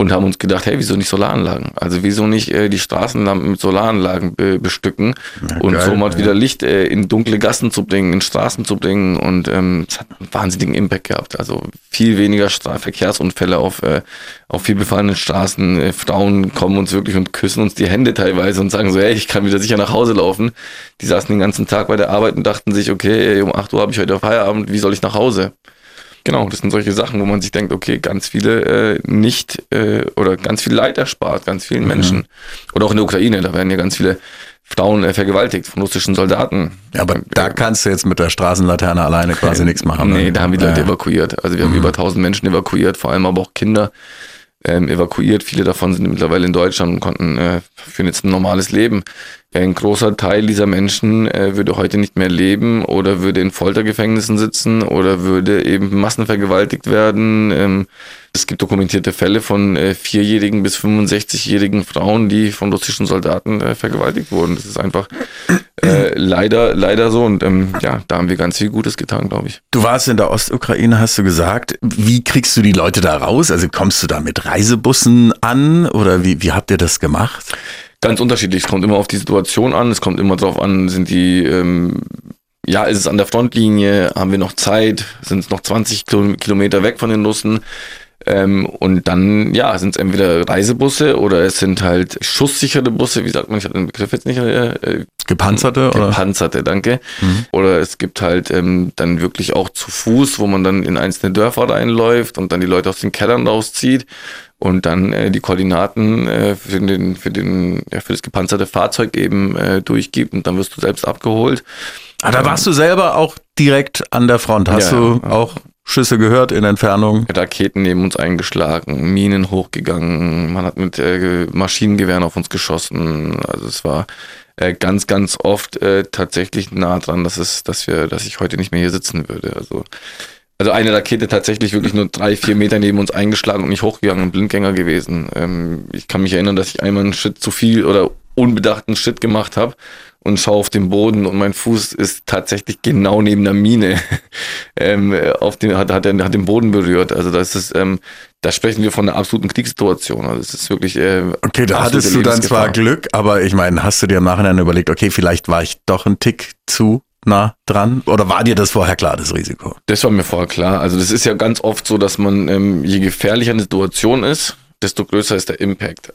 Und haben uns gedacht, hey, wieso nicht Solaranlagen? Also wieso nicht äh, die Straßenlampen mit Solaranlagen be bestücken ja, und geil, so mal ja. wieder Licht äh, in dunkle Gassen zu bringen, in Straßen zu bringen und ähm, es hat einen wahnsinnigen Impact gehabt. Also viel weniger Stra Verkehrsunfälle auf, äh, auf viel befallenen Straßen. Äh, Frauen kommen uns wirklich und küssen uns die Hände teilweise und sagen so, hey, ich kann wieder sicher nach Hause laufen. Die saßen den ganzen Tag bei der Arbeit und dachten sich, okay, um 8 Uhr habe ich heute Feierabend, wie soll ich nach Hause? Genau, das sind solche Sachen, wo man sich denkt, okay, ganz viele äh, nicht äh, oder ganz viel Leid erspart, ganz vielen mhm. Menschen. Oder auch in der Ukraine, da werden ja ganz viele Frauen äh, vergewaltigt von russischen Soldaten. Ja, aber da kannst du jetzt mit der Straßenlaterne alleine quasi nichts machen. Nee, ne? da haben wir die Leute evakuiert. Also wir haben mhm. über 1000 Menschen evakuiert, vor allem aber auch Kinder ähm, evakuiert. Viele davon sind mittlerweile in Deutschland und konnten äh, führen jetzt ein normales Leben. Ein großer Teil dieser Menschen äh, würde heute nicht mehr leben oder würde in Foltergefängnissen sitzen oder würde eben massenvergewaltigt werden. Ähm, es gibt dokumentierte Fälle von äh, vierjährigen bis 65-jährigen Frauen, die von russischen Soldaten äh, vergewaltigt wurden. Das ist einfach äh, leider, leider so. Und ähm, ja, da haben wir ganz viel Gutes getan, glaube ich. Du warst in der Ostukraine, hast du gesagt. Wie kriegst du die Leute da raus? Also kommst du da mit Reisebussen an oder wie, wie habt ihr das gemacht? Ganz unterschiedlich. Es kommt immer auf die Situation an. Es kommt immer darauf an, sind die, ähm, ja, ist es an der Frontlinie? Haben wir noch Zeit? Sind es noch 20 Kilometer weg von den Russen? Ähm, und dann, ja, sind es entweder Reisebusse oder es sind halt schusssichere Busse, wie sagt man, ich habe den Begriff jetzt nicht. Äh, äh gepanzerte? Gepanzerte, oder? danke. Mhm. Oder es gibt halt ähm, dann wirklich auch zu Fuß, wo man dann in einzelne Dörfer reinläuft und dann die Leute aus den Kellern rauszieht und dann äh, die Koordinaten äh, für, den, für, den, ja, für das gepanzerte Fahrzeug eben äh, durchgibt und dann wirst du selbst abgeholt. Ah, da warst du selber auch direkt an der Front. Hast ja, du auch Schüsse gehört in Entfernung? Raketen neben uns eingeschlagen, Minen hochgegangen, man hat mit äh, Maschinengewehren auf uns geschossen. Also es war äh, ganz, ganz oft äh, tatsächlich nah dran, dass es, dass wir, dass ich heute nicht mehr hier sitzen würde. Also Also eine Rakete tatsächlich wirklich nur drei, vier Meter neben uns eingeschlagen und nicht hochgegangen, ein Blindgänger gewesen. Ähm, ich kann mich erinnern, dass ich einmal einen Schritt zu viel oder unbedachten Schritt gemacht habe und schaue auf den Boden und mein Fuß ist tatsächlich genau neben der Mine ähm, auf den, hat, hat, hat den Boden berührt. Also das ist, ähm, da sprechen wir von einer absoluten Kriegssituation. Also es ist wirklich. Äh, okay, da hattest du dann zwar Glück, aber ich meine, hast du dir im Nachhinein überlegt, okay, vielleicht war ich doch ein Tick zu nah dran? Oder war dir das vorher klar, das Risiko? Das war mir vorher klar. Also das ist ja ganz oft so, dass man, ähm, je gefährlicher eine Situation ist, desto größer ist der Impact.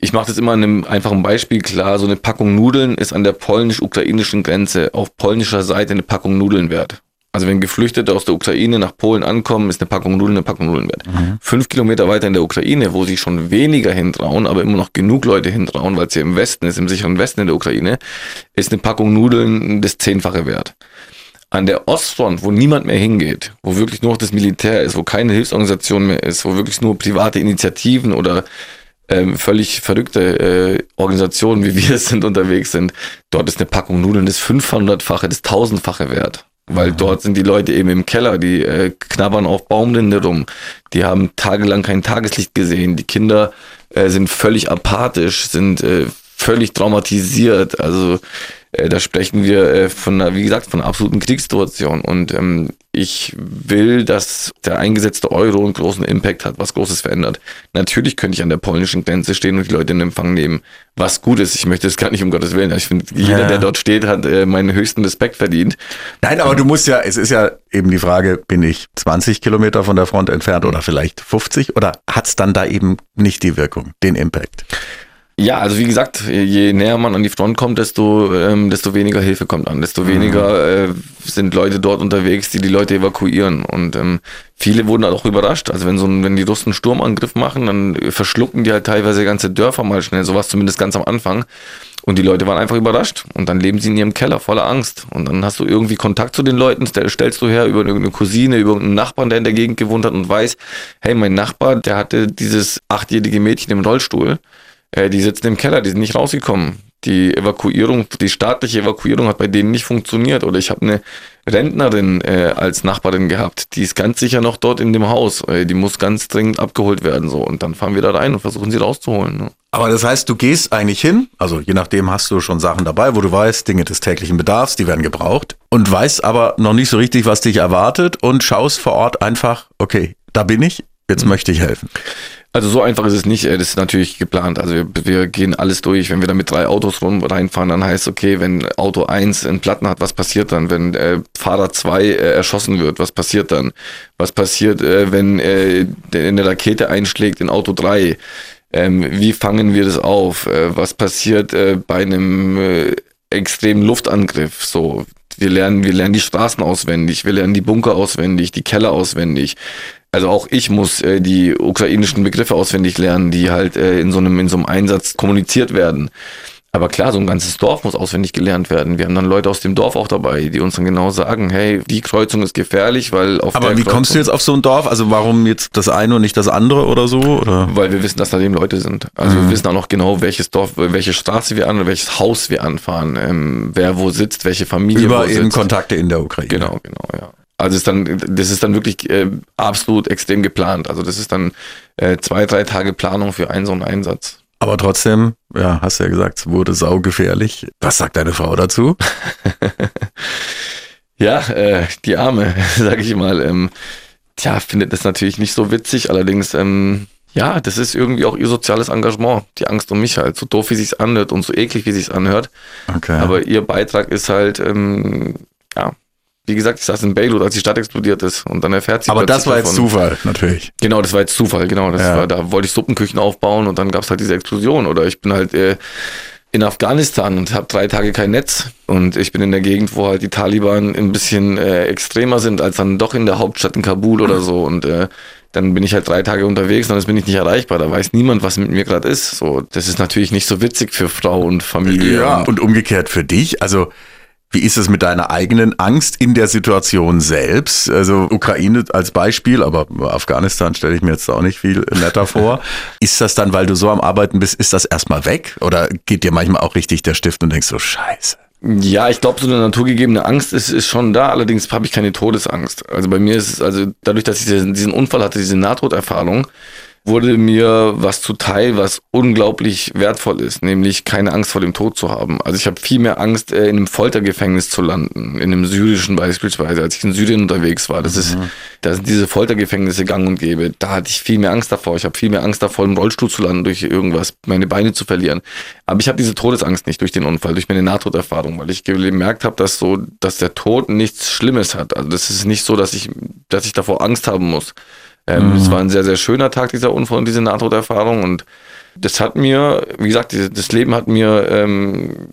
Ich mache das immer an einem einfachen Beispiel klar. So eine Packung Nudeln ist an der polnisch-ukrainischen Grenze auf polnischer Seite eine Packung Nudeln wert. Also wenn Geflüchtete aus der Ukraine nach Polen ankommen, ist eine Packung Nudeln eine Packung Nudeln wert. Mhm. Fünf Kilometer weiter in der Ukraine, wo sich schon weniger hintrauen, aber immer noch genug Leute hintrauen, weil es hier im Westen ist, im sicheren Westen in der Ukraine, ist eine Packung Nudeln das Zehnfache wert. An der Ostfront, wo niemand mehr hingeht, wo wirklich nur noch das Militär ist, wo keine Hilfsorganisation mehr ist, wo wirklich nur private Initiativen oder ähm, völlig verrückte äh, Organisationen, wie wir es sind, unterwegs sind, dort ist eine Packung Nudeln das 500-fache, das 1000-fache wert. Weil mhm. dort sind die Leute eben im Keller, die äh, knabbern auf Baumrinde rum, die haben tagelang kein Tageslicht gesehen, die Kinder äh, sind völlig apathisch, sind äh, völlig traumatisiert. Also äh, da sprechen wir äh, von einer, wie gesagt, von einer absoluten Kriegssituation. Und ähm, ich will, dass der eingesetzte Euro einen großen Impact hat, was Großes verändert. Natürlich könnte ich an der polnischen Grenze stehen und die Leute in Empfang nehmen, was gut ist. Ich möchte es gar nicht um Gottes Willen. Ich finde, jeder, ja. der dort steht, hat äh, meinen höchsten Respekt verdient. Nein, aber du musst ja, es ist ja eben die Frage, bin ich 20 Kilometer von der Front entfernt oder vielleicht 50 oder hat es dann da eben nicht die Wirkung, den Impact? Ja, also wie gesagt, je näher man an die Front kommt, desto, ähm, desto weniger Hilfe kommt an, desto mhm. weniger äh, sind Leute dort unterwegs, die die Leute evakuieren. Und ähm, viele wurden halt auch überrascht. Also wenn so ein, wenn die Russen einen Sturmangriff machen, dann verschlucken die halt teilweise ganze Dörfer mal schnell, sowas zumindest ganz am Anfang. Und die Leute waren einfach überrascht. Und dann leben sie in ihrem Keller voller Angst. Und dann hast du irgendwie Kontakt zu den Leuten, stellst du her über irgendeine Cousine, über irgendeinen Nachbarn, der in der Gegend gewohnt hat und weiß, hey, mein Nachbar, der hatte dieses achtjährige Mädchen im Rollstuhl äh, die sitzen im Keller, die sind nicht rausgekommen. Die Evakuierung, die staatliche Evakuierung hat bei denen nicht funktioniert. Oder ich habe eine Rentnerin äh, als Nachbarin gehabt, die ist ganz sicher noch dort in dem Haus. Äh, die muss ganz dringend abgeholt werden. so Und dann fahren wir da rein und versuchen sie rauszuholen. Ne? Aber das heißt, du gehst eigentlich hin, also je nachdem hast du schon Sachen dabei, wo du weißt, Dinge des täglichen Bedarfs, die werden gebraucht und weißt aber noch nicht so richtig, was dich erwartet und schaust vor Ort einfach, okay, da bin ich, jetzt mhm. möchte ich helfen. Also so einfach ist es nicht. Das ist natürlich geplant. Also wir, wir gehen alles durch. Wenn wir da mit drei Autos rum reinfahren, dann heißt okay, wenn Auto 1 einen Platten hat, was passiert dann? Wenn äh, Fahrer 2 äh, erschossen wird, was passiert dann? Was passiert, äh, wenn äh, eine Rakete einschlägt in Auto 3? Ähm, wie fangen wir das auf? Äh, was passiert äh, bei einem äh, extremen Luftangriff? So, wir lernen, wir lernen die Straßen auswendig, wir lernen die Bunker auswendig, die Keller auswendig. Also auch ich muss äh, die ukrainischen Begriffe auswendig lernen, die halt äh, in so einem in so einem Einsatz kommuniziert werden. Aber klar, so ein ganzes Dorf muss auswendig gelernt werden. Wir haben dann Leute aus dem Dorf auch dabei, die uns dann genau sagen, hey, die Kreuzung ist gefährlich, weil auf Aber wie Kreuzung kommst du jetzt auf so ein Dorf? Also warum jetzt das eine und nicht das andere oder so? Oder? Weil wir wissen, dass da eben Leute sind. Also mhm. wir wissen auch noch genau, welches Dorf, welche Straße wir an, welches Haus wir anfahren, ähm, wer wo sitzt, welche Familie Über wo eben sitzt. Kontakte in der Ukraine. Genau, genau, ja. Also ist dann, das ist dann wirklich äh, absolut extrem geplant. Also das ist dann äh, zwei, drei Tage Planung für einen so einen Einsatz. Aber trotzdem, ja, hast ja gesagt, es wurde saugefährlich. Was sagt deine Frau dazu? ja, äh, die Arme, sag ich mal. Ähm, tja, findet das natürlich nicht so witzig. Allerdings, ähm, ja, das ist irgendwie auch ihr soziales Engagement. Die Angst um mich halt. So doof, wie sich's anhört und so eklig, wie sich's anhört. Okay. Aber ihr Beitrag ist halt, ähm, wie gesagt, ich saß in Beirut, als die Stadt explodiert ist und dann erfährt sie Aber das war jetzt Zufall, natürlich. Genau, das war jetzt Zufall, genau. Das ja. war, da wollte ich Suppenküchen aufbauen und dann gab es halt diese Explosion. Oder ich bin halt äh, in Afghanistan und habe drei Tage kein Netz. Und ich bin in der Gegend, wo halt die Taliban ein bisschen äh, extremer sind als dann doch in der Hauptstadt in Kabul oder so. Und äh, dann bin ich halt drei Tage unterwegs und dann bin ich nicht erreichbar. Da weiß niemand, was mit mir gerade ist. So, das ist natürlich nicht so witzig für Frau und Familie. Ja, und, und umgekehrt für dich. Also wie ist es mit deiner eigenen Angst in der Situation selbst? Also Ukraine als Beispiel, aber Afghanistan stelle ich mir jetzt auch nicht viel netter vor. ist das dann, weil du so am Arbeiten bist, ist das erstmal weg? Oder geht dir manchmal auch richtig der Stift und denkst so, scheiße? Ja, ich glaube, so eine naturgegebene Angst ist, ist schon da, allerdings habe ich keine Todesangst. Also bei mir ist es, also dadurch, dass ich diesen Unfall hatte, diese Nahtoderfahrung, wurde mir was zuteil, was unglaublich wertvoll ist, nämlich keine Angst vor dem Tod zu haben. Also ich habe viel mehr Angst, äh, in einem Foltergefängnis zu landen, in einem syrischen beispielsweise, als ich in Syrien unterwegs war. Das mhm. ist, da sind diese Foltergefängnisse gang und gäbe. Da hatte ich viel mehr Angst davor. Ich habe viel mehr Angst davor, im Rollstuhl zu landen, durch irgendwas, meine Beine zu verlieren. Aber ich habe diese Todesangst nicht durch den Unfall, durch meine Nahtoderfahrung, weil ich gemerkt habe, dass so, dass der Tod nichts Schlimmes hat. Also das ist nicht so, dass ich, dass ich davor Angst haben muss. Ähm, mhm. Es war ein sehr, sehr schöner Tag, dieser Unfall und diese Nahtoderfahrung. Und das hat mir, wie gesagt, das Leben hat mir, ähm,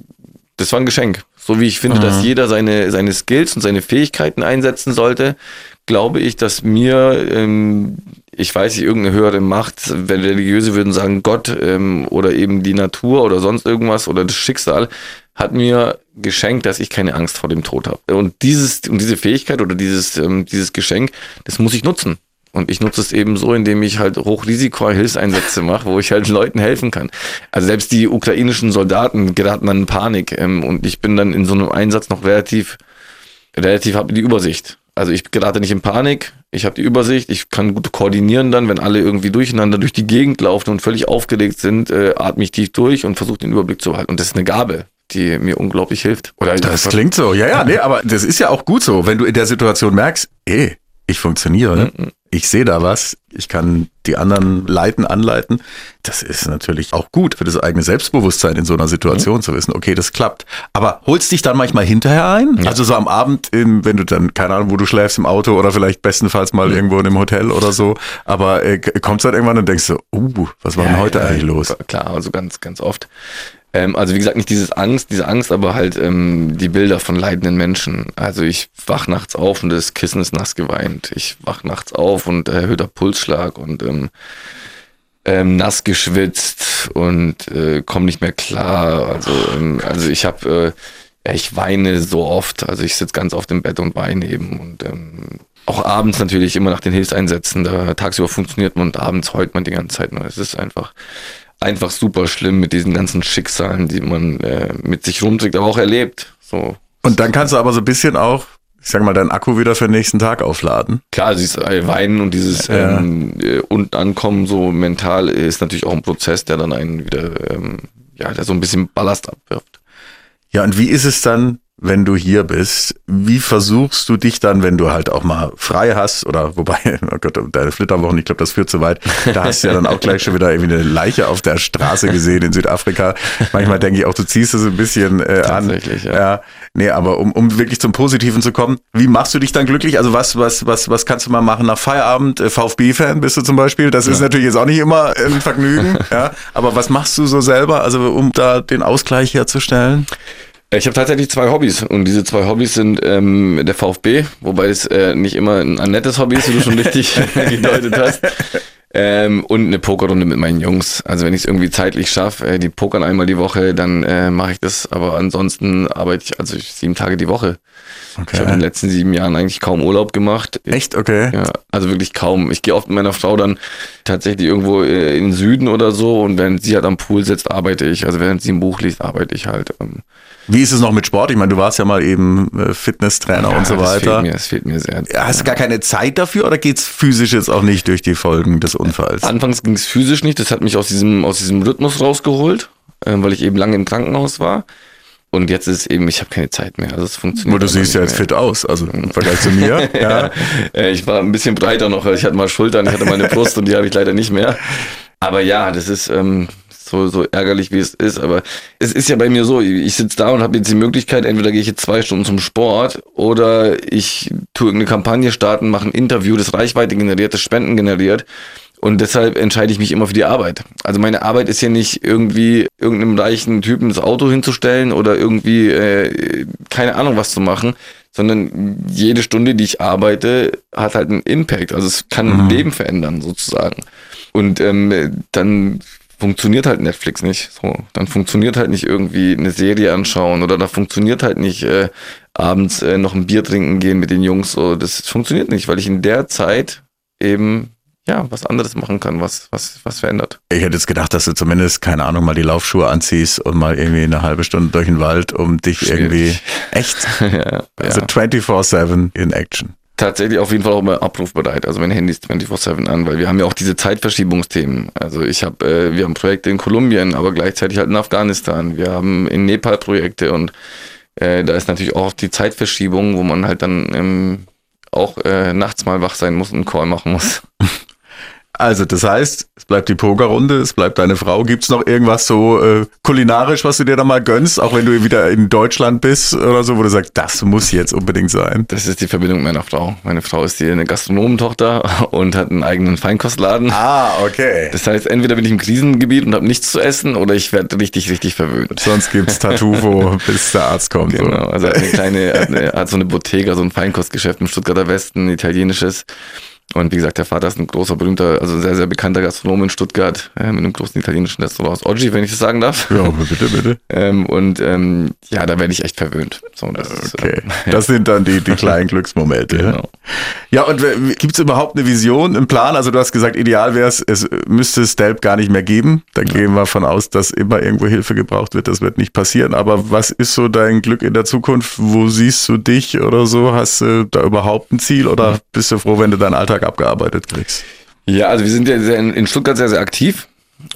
das war ein Geschenk. So wie ich finde, mhm. dass jeder seine, seine Skills und seine Fähigkeiten einsetzen sollte, glaube ich, dass mir, ähm, ich weiß nicht, irgendeine höhere Macht, wenn Religiöse würden sagen Gott ähm, oder eben die Natur oder sonst irgendwas oder das Schicksal, hat mir geschenkt, dass ich keine Angst vor dem Tod habe. Und dieses und diese Fähigkeit oder dieses ähm, dieses Geschenk, das muss ich nutzen. Und ich nutze es eben so, indem ich halt Hochrisiko-Hilfseinsätze mache, wo ich halt Leuten helfen kann. Also selbst die ukrainischen Soldaten geraten dann in Panik. Ähm, und ich bin dann in so einem Einsatz noch relativ, relativ, habe die Übersicht. Also ich gerate nicht in Panik, ich habe die Übersicht, ich kann gut koordinieren dann, wenn alle irgendwie durcheinander durch die Gegend laufen und völlig aufgeregt sind, äh, atme ich tief durch und versuche den Überblick zu behalten. Und das ist eine Gabe die mir unglaublich hilft. Oder das klingt so, ja, ja, nee, aber das ist ja auch gut so, wenn du in der Situation merkst, ey, ich funktioniere, mhm. Ich sehe da was, ich kann die anderen leiten, anleiten. Das ist natürlich auch gut für das eigene Selbstbewusstsein in so einer Situation mhm. zu wissen, okay, das klappt. Aber holst dich dann manchmal hinterher ein? Ja. Also so am Abend, in, wenn du dann, keine Ahnung, wo du schläfst im Auto oder vielleicht bestenfalls mal mhm. irgendwo in einem Hotel oder so, aber äh, kommst dann irgendwann und denkst so, uh, was war ja, denn heute ja, eigentlich los? Klar, also ganz, ganz oft. Ähm, also wie gesagt, nicht dieses Angst, diese Angst, aber halt ähm, die Bilder von leidenden Menschen. Also ich wach nachts auf und das Kissen ist nass geweint. Ich wach nachts auf und erhöhter Pulsschlag und ähm, ähm, nass geschwitzt und äh, komme nicht mehr klar. Also, ähm, also ich habe, äh, ich weine so oft. Also ich sitze ganz oft im Bett und weine eben und ähm, auch abends natürlich immer nach den Hilfseinsätzen. Da tagsüber funktioniert man und abends heult man die ganze Zeit nur. Es ist einfach einfach super schlimm mit diesen ganzen Schicksalen, die man äh, mit sich rumträgt, aber auch erlebt. So. Und dann kannst du aber so ein bisschen auch, ich sag mal, deinen Akku wieder für den nächsten Tag aufladen. Klar, dieses Weinen und dieses ja. ähm, äh, unten ankommen so mental ist natürlich auch ein Prozess, der dann einen wieder, ähm, ja, der so ein bisschen Ballast abwirft. Ja, und wie ist es dann, wenn du hier bist, wie versuchst du dich dann, wenn du halt auch mal frei hast oder wobei, oh Gott, deine Flitterwochen, ich glaube, das führt zu weit, da hast du ja dann auch gleich schon wieder irgendwie eine Leiche auf der Straße gesehen in Südafrika. Manchmal denke ich auch, du ziehst es ein bisschen äh, Tatsächlich, an. Ja. ja. Nee, aber um, um wirklich zum Positiven zu kommen, wie machst du dich dann glücklich? Also was, was, was, was kannst du mal machen nach Feierabend? Äh, VfB-Fan bist du zum Beispiel? Das ja. ist natürlich jetzt auch nicht immer ein Vergnügen, ja. Aber was machst du so selber, also um da den Ausgleich herzustellen? Ich habe tatsächlich zwei Hobbys und diese zwei Hobbys sind ähm, der VfB, wobei es äh, nicht immer ein, ein nettes Hobby ist, wie du schon richtig gedeutet hast. Ähm, und eine Pokerrunde mit meinen Jungs. Also wenn ich es irgendwie zeitlich schaffe, äh, die pokern einmal die Woche, dann äh, mache ich das. Aber ansonsten arbeite ich also ich, sieben Tage die Woche. Okay. Ich habe in den letzten sieben Jahren eigentlich kaum Urlaub gemacht. Echt? Okay. Ja, also wirklich kaum. Ich gehe oft mit meiner Frau dann tatsächlich irgendwo äh, in den Süden oder so und wenn sie halt am Pool sitzt, arbeite ich. Also während sie ein Buch liest, arbeite ich halt. Ähm, wie ist es noch mit Sport? Ich meine, du warst ja mal eben äh, Fitnesstrainer ja, und so weiter. Das fehlt mir, das fehlt mir sehr. Hast du gar keine Zeit dafür oder geht's physisch jetzt auch nicht durch die Folgen des Unfalls? Anfangs ging es physisch nicht. Das hat mich aus diesem, aus diesem Rhythmus rausgeholt, äh, weil ich eben lange im Krankenhaus war. Und jetzt ist es eben, ich habe keine Zeit mehr. Also es funktioniert. Aber du siehst ja jetzt fit aus, also im Vergleich zu mir. ja. Äh, ich war ein bisschen breiter noch. Ich hatte mal Schultern, ich hatte meine Brust und die habe ich leider nicht mehr. Aber ja, das ist, ähm, so, so ärgerlich wie es ist. Aber es ist ja bei mir so, ich sitze da und habe jetzt die Möglichkeit, entweder gehe ich jetzt zwei Stunden zum Sport oder ich tue irgendeine Kampagne starten, mache ein Interview, das Reichweite generiert, das Spenden generiert. Und deshalb entscheide ich mich immer für die Arbeit. Also meine Arbeit ist ja nicht irgendwie irgendeinem reichen Typen das Auto hinzustellen oder irgendwie äh, keine Ahnung was zu machen, sondern jede Stunde, die ich arbeite, hat halt einen Impact. Also es kann mhm. ein Leben verändern sozusagen. Und ähm, dann funktioniert halt Netflix nicht. So, dann funktioniert halt nicht irgendwie eine Serie anschauen oder da funktioniert halt nicht äh, abends äh, noch ein Bier trinken gehen mit den Jungs. So, das funktioniert nicht, weil ich in der Zeit eben ja, was anderes machen kann, was, was, was verändert. Ich hätte jetzt gedacht, dass du zumindest, keine Ahnung, mal die Laufschuhe anziehst und mal irgendwie eine halbe Stunde durch den Wald, um dich Schwierig. irgendwie echt, ja, also ja. 24-7 in Action. Tatsächlich auf jeden Fall auch immer abrufbereit. Also mein Handy ist 24-7 an, weil wir haben ja auch diese Zeitverschiebungsthemen. Also ich habe, äh, wir haben Projekte in Kolumbien, aber gleichzeitig halt in Afghanistan. Wir haben in Nepal Projekte und äh, da ist natürlich auch die Zeitverschiebung, wo man halt dann ähm, auch äh, nachts mal wach sein muss und einen Call machen muss. Also das heißt, es bleibt die Pokerrunde, es bleibt deine Frau. Gibt's noch irgendwas so äh, kulinarisch, was du dir da mal gönnst, auch wenn du wieder in Deutschland bist oder so, wo du sagst, das muss jetzt unbedingt sein? Das ist die Verbindung meiner Frau. Meine Frau ist die eine Gastronomentochter und hat einen eigenen Feinkostladen. Ah, okay. Das heißt, entweder bin ich im Krisengebiet und habe nichts zu essen oder ich werde richtig, richtig verwöhnt. Sonst gibt's Tartufo, bis der Arzt kommt. so. Genau, also er hat eine kleine, hat, eine, hat so eine Bottega, so ein Feinkostgeschäft im Stuttgarter Westen, ein italienisches. Und wie gesagt, der Vater ist ein großer, berühmter, also sehr, sehr bekannter Gastronom in Stuttgart, äh, mit einem großen italienischen Restaurant aus Oggi, wenn ich das sagen darf. Ja, bitte, bitte. Ähm, und ähm, ja, da werde ich echt verwöhnt. So, das ist, Okay, äh, das sind dann die, die kleinen Glücksmomente. ja. Genau. Ja, und w- gibt's überhaupt eine Vision, einen Plan? Also du hast gesagt, ideal wäre es, es müsste Stelp gar nicht mehr geben. Da gehen wir von aus, dass immer irgendwo Hilfe gebraucht wird. Das wird nicht passieren. Aber was ist so dein Glück in der Zukunft? Wo siehst du dich oder so? Hast du da überhaupt ein Ziel oder bist du froh, wenn du deinen Alltag abgearbeitet kriegst? Ja, also wir sind ja in Stuttgart sehr, sehr aktiv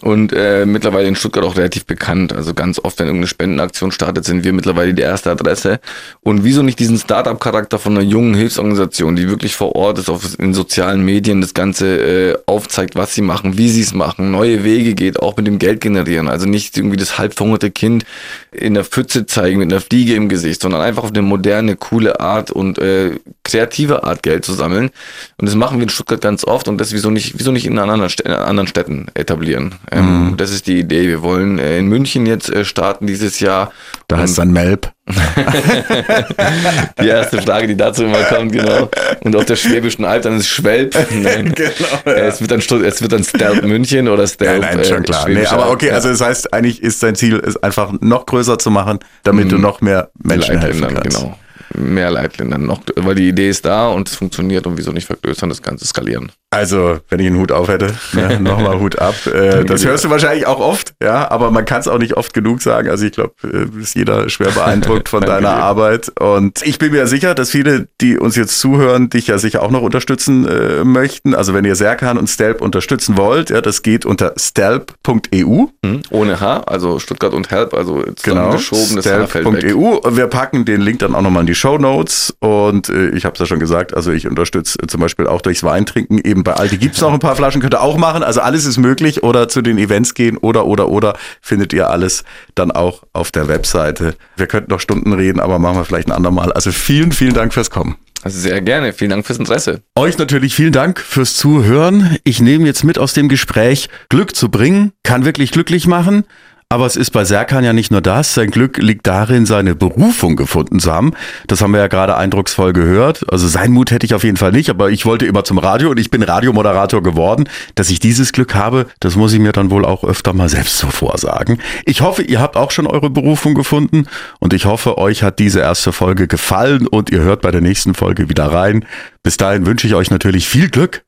und äh, mittlerweile in Stuttgart auch relativ bekannt. Also ganz oft, wenn irgendeine Spendenaktion startet, sind wir mittlerweile die erste Adresse. Und wieso nicht diesen Startup-Charakter von einer jungen Hilfsorganisation, die wirklich vor Ort ist, auf in sozialen Medien das Ganze äh, aufzeigt, was sie machen, wie sie es machen, neue Wege geht, auch mit dem Geld generieren. Also nicht irgendwie das halbverhungerte Kind in der Pfütze zeigen mit einer Fliege im Gesicht, sondern einfach auf eine moderne, coole Art und äh, kreative Art Geld zu sammeln. Und das machen wir in Stuttgart ganz oft und das wieso nicht, wieso nicht in anderen, Städten, in anderen Städten etablieren. Ähm, Das ist die Idee. Wir wollen äh, in München jetzt äh, starten dieses Jahr. Da heißt dann Melb. Die erste Frage, die dazu immer kommt, genau. Und auf der Schwäbischen Alb, dann ist Schwelp. Nein. Genau, Äh, Es wird dann, es wird dann Stealth München oder Ja, Stealth nein, schon äh, klar. Nee, aber okay, Ja. also das heißt, eigentlich ist dein Ziel, es einfach noch größer zu machen, damit du noch mehr Menschen helfen kannst. genau. Mehr Leitländern noch, weil die Idee ist da und es funktioniert und wieso nicht vergrößern, das Ganze skalieren. Also, wenn ich einen Hut auf hätte, ne, nochmal Hut ab. Äh, das hörst du wahrscheinlich auch oft, ja, aber man kann es auch nicht oft genug sagen. Also ich glaube, äh, ist jeder schwer beeindruckt von deiner. Arbeit. Und ich bin mir sicher, dass viele, die uns jetzt zuhören, dich ja sicher auch noch unterstützen äh, möchten. Also wenn ihr Serkan und Stelp unterstützen wollt, ja, das geht unter stelp.eu. Hm? Ohne H, also Stuttgart und Help, also Genau, zusammengeschoben, das H fällt weg. stelp.eu. Und wir packen den Link dann auch nochmal in die Show Notes. Und äh, ich habe es ja schon gesagt, also ich unterstütze zum Beispiel auch durchs Weintrinken. Eben bei Aldi gibt's noch ein paar Flaschen, könnt ihr auch machen. Also alles ist möglich. Oder zu den Events gehen oder, oder, oder. Findet ihr alles dann auch auf der Webseite. Wir könnten noch Stunden reden, aber machen wir vielleicht ein andermal. Also vielen, vielen Dank fürs Kommen. Also sehr gerne, vielen Dank fürs Interesse. Euch natürlich vielen Dank fürs Zuhören. Ich nehme jetzt mit aus dem Gespräch, Glück zu bringen, kann wirklich glücklich machen. Aber es ist bei Serkan ja nicht nur das. Sein Glück liegt darin, seine Berufung gefunden zu haben. Das haben wir ja gerade eindrucksvoll gehört. Also sein Mut hätte ich auf jeden Fall nicht, aber ich wollte immer zum Radio und ich bin Radiomoderator geworden. Dass ich dieses Glück habe, das muss ich mir dann wohl auch öfter mal selbst so vorsagen. Ich hoffe, ihr habt auch schon eure Berufung gefunden und ich hoffe, euch hat diese erste Folge gefallen und ihr hört bei der nächsten Folge wieder rein. Bis dahin wünsche ich euch natürlich viel Glück.